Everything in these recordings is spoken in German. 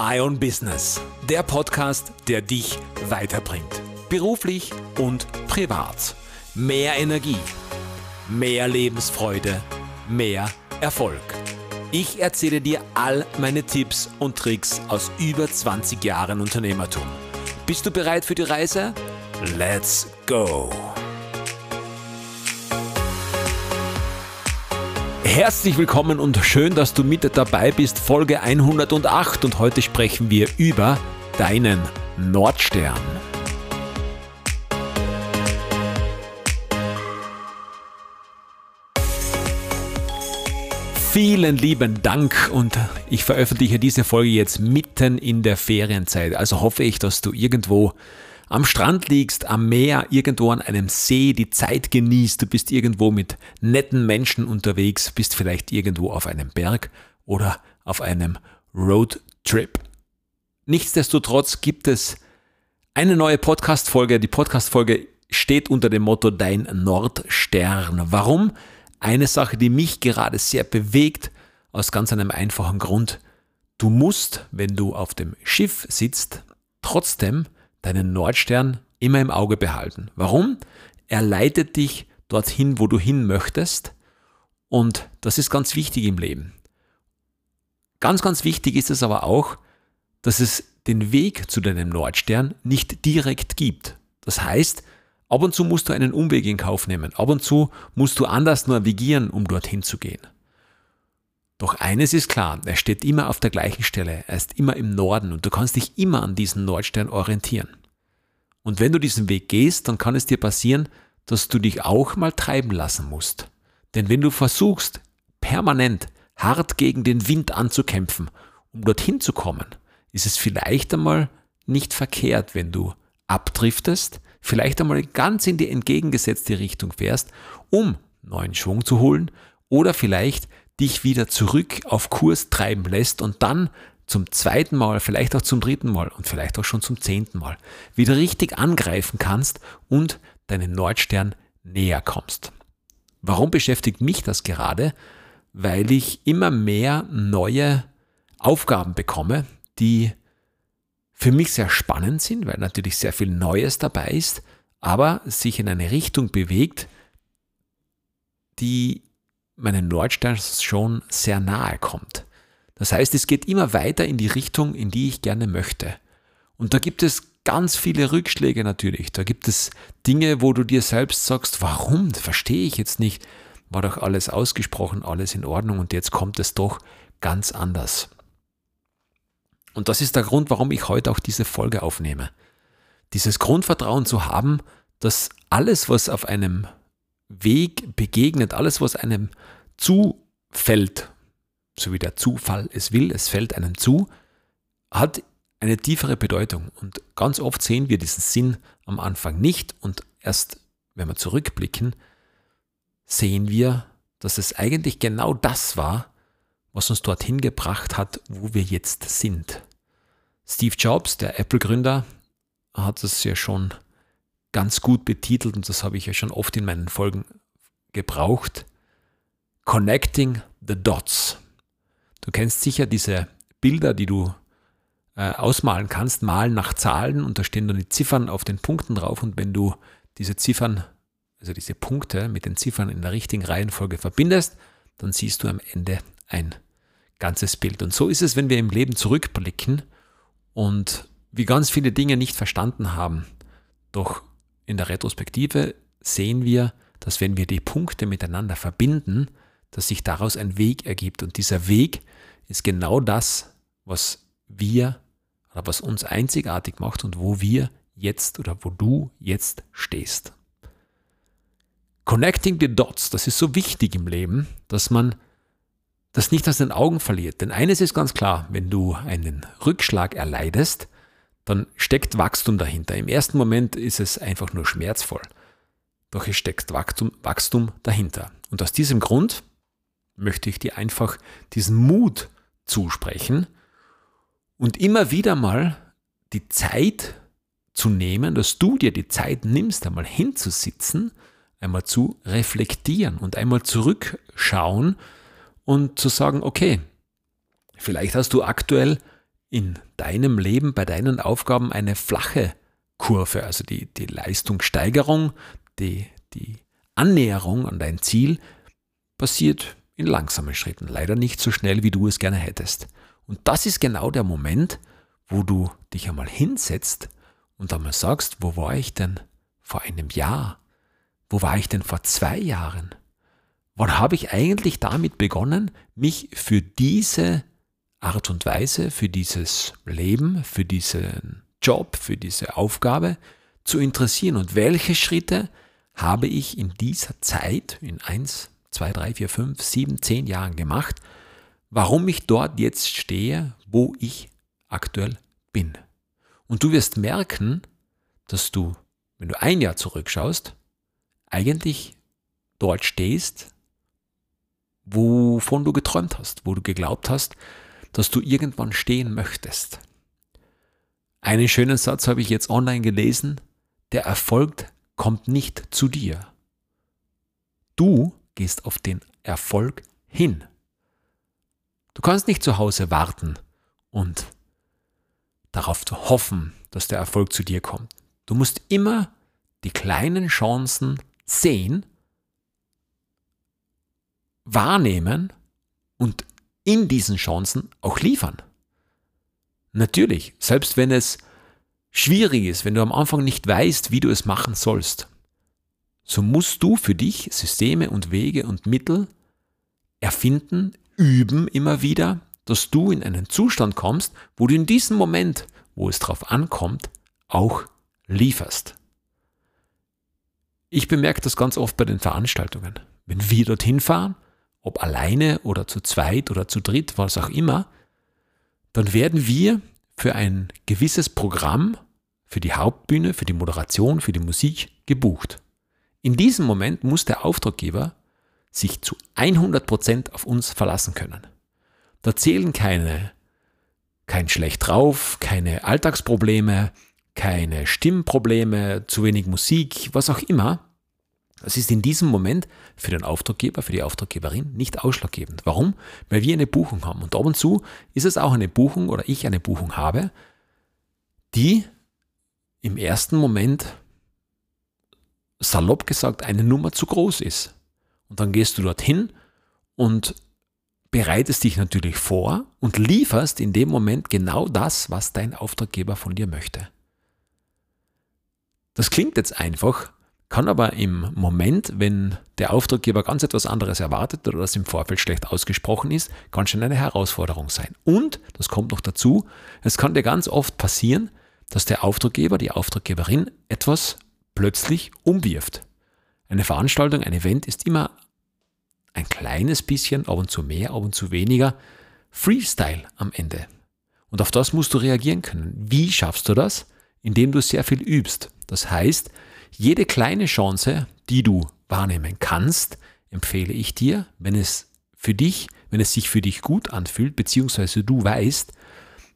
My Own Business, der Podcast, der dich weiterbringt. Beruflich und privat. Mehr Energie, mehr Lebensfreude, mehr Erfolg. Ich erzähle dir all meine Tipps und Tricks aus über 20 Jahren Unternehmertum. Bist du bereit für die Reise? Let's go! Herzlich willkommen und schön, dass du mit dabei bist. Folge 108 und heute sprechen wir über deinen Nordstern. Vielen lieben Dank und ich veröffentliche diese Folge jetzt mitten in der Ferienzeit. Also hoffe ich, dass du irgendwo am Strand liegst, am Meer, irgendwo an einem See, die Zeit genießt, du bist irgendwo mit netten Menschen unterwegs, bist vielleicht irgendwo auf einem Berg oder auf einem Roadtrip. Nichtsdestotrotz gibt es eine neue Podcast-Folge. Die Podcast-Folge steht unter dem Motto Dein Nordstern. Warum? Eine Sache, die mich gerade sehr bewegt, aus ganz einem einfachen Grund. Du musst, wenn du auf dem Schiff sitzt, trotzdem deinen Nordstern immer im Auge behalten. Warum? Er leitet dich dorthin, wo du hin möchtest. Und das ist ganz wichtig im Leben. Ganz, ganz wichtig ist es aber auch, dass es den Weg zu deinem Nordstern nicht direkt gibt. Das heißt, ab und zu musst du einen Umweg in Kauf nehmen. Ab und zu musst du anders navigieren, um dorthin zu gehen. Doch eines ist klar, er steht immer auf der gleichen Stelle, er ist immer im Norden und du kannst dich immer an diesen Nordstern orientieren. Und wenn du diesen Weg gehst, dann kann es dir passieren, dass du dich auch mal treiben lassen musst. Denn wenn du versuchst, permanent hart gegen den Wind anzukämpfen, um dorthin zu kommen, ist es vielleicht einmal nicht verkehrt, wenn du abdriftest, vielleicht einmal ganz in die entgegengesetzte Richtung fährst, um neuen Schwung zu holen oder vielleicht dich wieder zurück auf Kurs treiben lässt und dann zum zweiten Mal, vielleicht auch zum dritten Mal und vielleicht auch schon zum zehnten Mal wieder richtig angreifen kannst und deinen Nordstern näher kommst. Warum beschäftigt mich das gerade? Weil ich immer mehr neue Aufgaben bekomme, die für mich sehr spannend sind, weil natürlich sehr viel Neues dabei ist, aber sich in eine Richtung bewegt, die meinen Nordstern schon sehr nahe kommt. Das heißt, es geht immer weiter in die Richtung, in die ich gerne möchte. Und da gibt es ganz viele Rückschläge natürlich. Da gibt es Dinge, wo du dir selbst sagst, warum? Verstehe ich jetzt nicht. War doch alles ausgesprochen, alles in Ordnung und jetzt kommt es doch ganz anders. Und das ist der Grund, warum ich heute auch diese Folge aufnehme. Dieses Grundvertrauen zu haben, dass alles, was auf einem Weg begegnet, alles, was einem zufällt, so wie der Zufall es will, es fällt einem zu, hat eine tiefere Bedeutung. Und ganz oft sehen wir diesen Sinn am Anfang nicht und erst, wenn wir zurückblicken, sehen wir, dass es eigentlich genau das war, was uns dorthin gebracht hat, wo wir jetzt sind. Steve Jobs, der Apple-Gründer, hat es ja schon ganz gut betitelt und das habe ich ja schon oft in meinen Folgen gebraucht. Connecting the Dots. Du kennst sicher diese Bilder, die du äh, ausmalen kannst, malen nach Zahlen und da stehen dann die Ziffern auf den Punkten drauf und wenn du diese Ziffern, also diese Punkte mit den Ziffern in der richtigen Reihenfolge verbindest, dann siehst du am Ende ein ganzes Bild. Und so ist es, wenn wir im Leben zurückblicken und wie ganz viele Dinge nicht verstanden haben. Doch in der Retrospektive sehen wir, dass wenn wir die Punkte miteinander verbinden, dass sich daraus ein Weg ergibt. Und dieser Weg ist genau das, was wir oder was uns einzigartig macht und wo wir jetzt oder wo du jetzt stehst. Connecting the Dots, das ist so wichtig im Leben, dass man das nicht aus den Augen verliert. Denn eines ist ganz klar, wenn du einen Rückschlag erleidest, dann steckt Wachstum dahinter. Im ersten Moment ist es einfach nur schmerzvoll. Doch es steckt Wachstum, Wachstum dahinter. Und aus diesem Grund möchte ich dir einfach diesen Mut zusprechen und immer wieder mal die Zeit zu nehmen, dass du dir die Zeit nimmst, einmal hinzusitzen, einmal zu reflektieren und einmal zurückschauen und zu sagen, okay, vielleicht hast du aktuell in deinem Leben, bei deinen Aufgaben eine flache Kurve, also die, die Leistungssteigerung, die, die Annäherung an dein Ziel passiert in langsamen Schritten, leider nicht so schnell, wie du es gerne hättest. Und das ist genau der Moment, wo du dich einmal hinsetzt und einmal sagst, wo war ich denn vor einem Jahr? Wo war ich denn vor zwei Jahren? Wann habe ich eigentlich damit begonnen, mich für diese Art und Weise, für dieses Leben, für diesen Job, für diese Aufgabe zu interessieren? Und welche Schritte habe ich in dieser Zeit, in eins, zwei, drei, vier, fünf, sieben, zehn Jahren gemacht, warum ich dort jetzt stehe, wo ich aktuell bin? Und du wirst merken, dass du, wenn du ein Jahr zurückschaust, eigentlich dort stehst, wovon du geträumt hast, wo du geglaubt hast, dass du irgendwann stehen möchtest. Einen schönen Satz habe ich jetzt online gelesen, der Erfolg kommt nicht zu dir. Du gehst auf den Erfolg hin. Du kannst nicht zu Hause warten und darauf hoffen, dass der Erfolg zu dir kommt. Du musst immer die kleinen Chancen sehen, wahrnehmen und in diesen Chancen auch liefern. Natürlich, selbst wenn es schwierig ist, wenn du am Anfang nicht weißt, wie du es machen sollst, so musst du für dich Systeme und Wege und Mittel erfinden, üben immer wieder, dass du in einen Zustand kommst, wo du in diesem Moment, wo es drauf ankommt, auch lieferst. Ich bemerke das ganz oft bei den Veranstaltungen. Wenn wir dorthin fahren, ob alleine oder zu zweit oder zu dritt, was auch immer, dann werden wir für ein gewisses Programm, für die Hauptbühne, für die Moderation, für die Musik gebucht. In diesem Moment muss der Auftraggeber sich zu 100% auf uns verlassen können. Da zählen keine, kein schlecht drauf, keine Alltagsprobleme, keine Stimmprobleme, zu wenig Musik, was auch immer. Das ist in diesem Moment für den Auftraggeber, für die Auftraggeberin nicht ausschlaggebend. Warum? Weil wir eine Buchung haben. Und ab und zu ist es auch eine Buchung oder ich eine Buchung habe, die im ersten Moment, salopp gesagt, eine Nummer zu groß ist. Und dann gehst du dorthin und bereitest dich natürlich vor und lieferst in dem Moment genau das, was dein Auftraggeber von dir möchte. Das klingt jetzt einfach, kann aber im Moment, wenn der Auftraggeber ganz etwas anderes erwartet oder das im Vorfeld schlecht ausgesprochen ist, ganz schön eine Herausforderung sein. Und, das kommt noch dazu, es kann dir ganz oft passieren, dass der Auftraggeber, die Auftraggeberin etwas plötzlich umwirft. Eine Veranstaltung, ein Event ist immer ein kleines bisschen, ab und zu mehr, ab und zu weniger, Freestyle am Ende. Und auf das musst du reagieren können. Wie schaffst du das? Indem du sehr viel übst. Das heißt, jede kleine Chance, die du wahrnehmen kannst, empfehle ich dir, wenn es für dich, wenn es sich für dich gut anfühlt, beziehungsweise du weißt,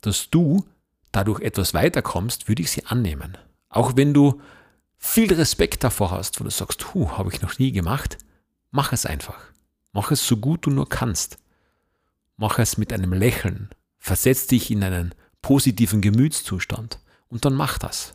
dass du dadurch etwas weiterkommst, würde ich sie annehmen. Auch wenn du viel Respekt davor hast, wo du sagst, hu, habe ich noch nie gemacht, mach es einfach. Mach es so gut du nur kannst. Mach es mit einem Lächeln. Versetz dich in einen positiven Gemütszustand und dann mach das.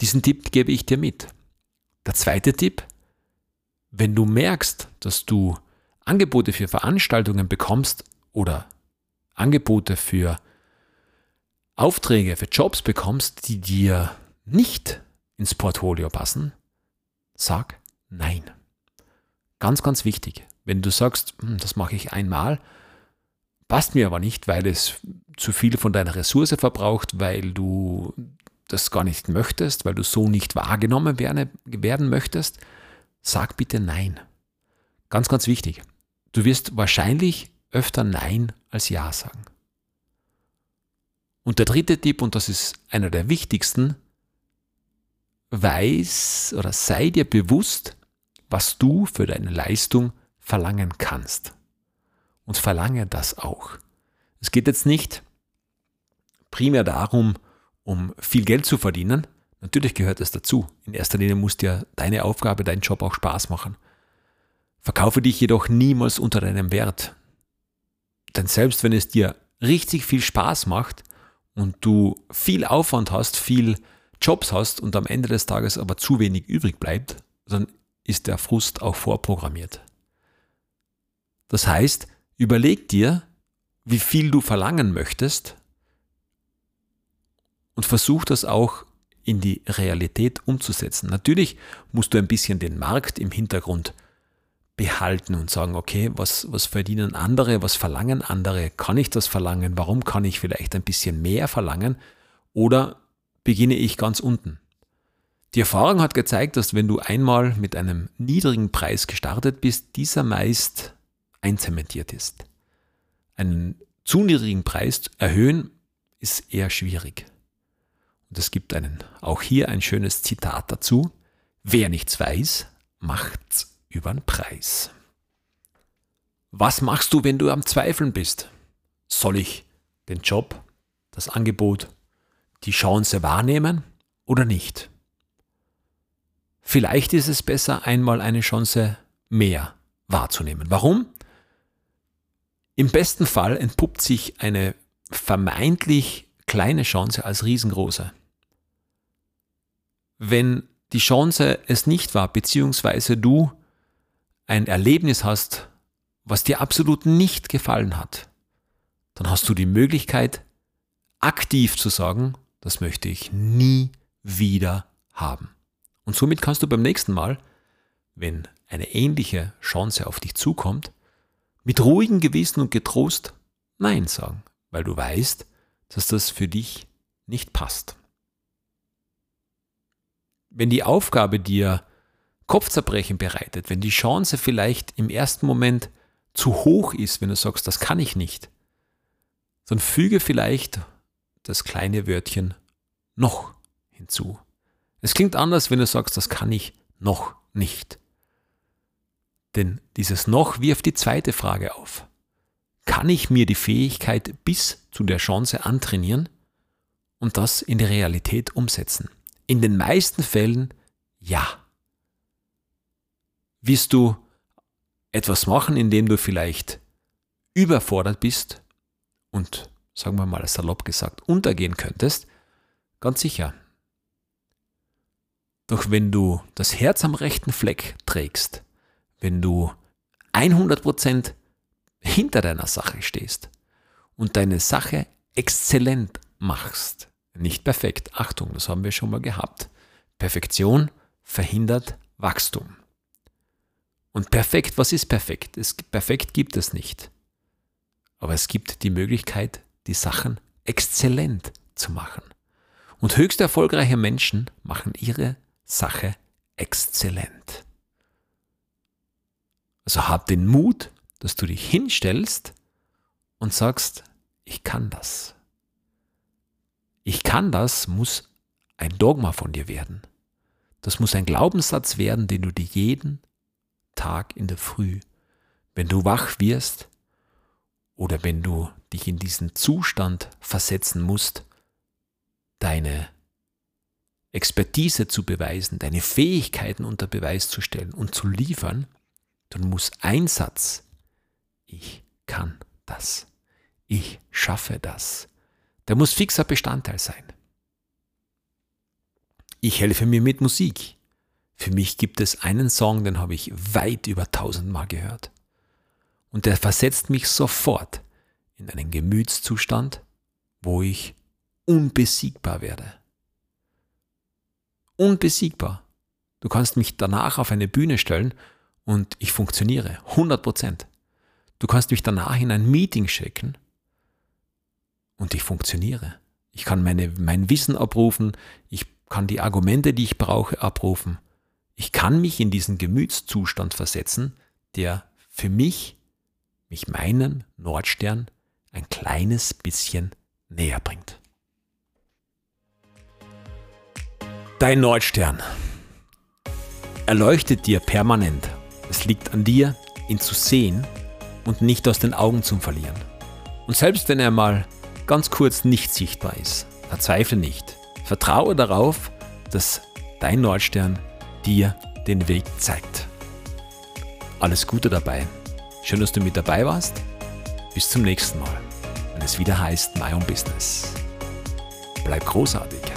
Diesen Tipp gebe ich dir mit. Der zweite Tipp, wenn du merkst, dass du Angebote für Veranstaltungen bekommst oder Angebote für Aufträge, für Jobs bekommst, die dir nicht ins Portfolio passen, sag nein. Ganz, ganz wichtig. Wenn du sagst, hm, das mache ich einmal, passt mir aber nicht, weil es zu viel von deiner Ressource verbraucht, weil du das gar nicht möchtest, weil du so nicht wahrgenommen werden, werden möchtest, sag bitte Nein. Ganz, ganz wichtig. Du wirst wahrscheinlich öfter Nein als Ja sagen. Und der dritte Tipp, und das ist einer der wichtigsten, weiß oder sei dir bewusst, was du für deine Leistung verlangen kannst. Und verlange das auch. Es geht jetzt nicht primär darum, um viel Geld zu verdienen. Natürlich gehört es dazu. In erster Linie muss dir deine Aufgabe, dein Job auch Spaß machen. Verkaufe dich jedoch niemals unter deinem Wert. Denn selbst wenn es dir richtig viel Spaß macht und du viel Aufwand hast, viel Jobs hast und am Ende des Tages aber zu wenig übrig bleibt, dann ist der Frust auch vorprogrammiert. Das heißt, überleg dir, wie viel du verlangen möchtest und versuch das auch in die Realität umzusetzen. Natürlich musst du ein bisschen den Markt im Hintergrund behalten und sagen, okay, was, was verdienen andere, was verlangen andere, kann ich das verlangen, warum kann ich vielleicht ein bisschen mehr verlangen oder beginne ich ganz unten. Die Erfahrung hat gezeigt, dass wenn du einmal mit einem niedrigen Preis gestartet bist, dieser meist einzementiert ist. Einen zu niedrigen Preis erhöhen ist eher schwierig. Und es gibt einen, auch hier ein schönes Zitat dazu. Wer nichts weiß, macht's über den Preis. Was machst du, wenn du am Zweifeln bist? Soll ich den Job, das Angebot, die Chance wahrnehmen oder nicht? Vielleicht ist es besser, einmal eine Chance mehr wahrzunehmen. Warum? Im besten Fall entpuppt sich eine vermeintlich kleine Chance als riesengroße. Wenn die Chance es nicht war, beziehungsweise du ein Erlebnis hast, was dir absolut nicht gefallen hat, dann hast du die Möglichkeit, aktiv zu sagen, das möchte ich nie wieder haben. Und somit kannst du beim nächsten Mal, wenn eine ähnliche Chance auf dich zukommt, mit ruhigem Gewissen und getrost Nein sagen, weil du weißt, dass das für dich nicht passt. Wenn die Aufgabe dir Kopfzerbrechen bereitet, wenn die Chance vielleicht im ersten Moment zu hoch ist, wenn du sagst, das kann ich nicht, dann füge vielleicht das kleine Wörtchen noch hinzu. Es klingt anders, wenn du sagst, das kann ich noch nicht. Denn dieses noch wirft die zweite Frage auf. Kann ich mir die Fähigkeit bis zu der Chance antrainieren und das in die Realität umsetzen? In den meisten Fällen ja. Wirst du etwas machen, in dem du vielleicht überfordert bist und, sagen wir mal salopp gesagt, untergehen könntest? Ganz sicher. Doch wenn du das Herz am rechten Fleck trägst, wenn du 100% hinter deiner Sache stehst und deine Sache exzellent machst, nicht perfekt, Achtung, das haben wir schon mal gehabt. Perfektion verhindert Wachstum. Und perfekt, was ist perfekt? Es, perfekt gibt es nicht. Aber es gibt die Möglichkeit, die Sachen exzellent zu machen. Und höchst erfolgreiche Menschen machen ihre Sache exzellent. Also hab den Mut, dass du dich hinstellst und sagst, ich kann das. Kann das muss ein Dogma von dir werden. Das muss ein Glaubenssatz werden, den du dir jeden Tag in der Früh, wenn du wach wirst oder wenn du dich in diesen Zustand versetzen musst, deine Expertise zu beweisen, deine Fähigkeiten unter Beweis zu stellen und zu liefern, dann muss ein Satz, ich kann das, ich schaffe das, der muss fixer Bestandteil sein. Ich helfe mir mit Musik. Für mich gibt es einen Song, den habe ich weit über tausendmal gehört. Und der versetzt mich sofort in einen Gemütszustand, wo ich unbesiegbar werde. Unbesiegbar. Du kannst mich danach auf eine Bühne stellen und ich funktioniere. 100 Prozent. Du kannst mich danach in ein Meeting schicken und ich funktioniere. Ich kann meine, mein Wissen abrufen, ich kann die Argumente, die ich brauche, abrufen ich kann mich in diesen Gemütszustand versetzen, der für mich, mich meinem Nordstern ein kleines bisschen näher bringt. Dein Nordstern erleuchtet dir permanent. Es liegt an dir, ihn zu sehen und nicht aus den Augen zu verlieren. Und selbst wenn er mal ganz kurz nicht sichtbar ist, verzweifle nicht. Vertraue darauf, dass dein Nordstern dir den Weg zeigt. Alles Gute dabei. Schön, dass du mit dabei warst. Bis zum nächsten Mal. Eine es wieder heißt My Own Business. Bleib großartig.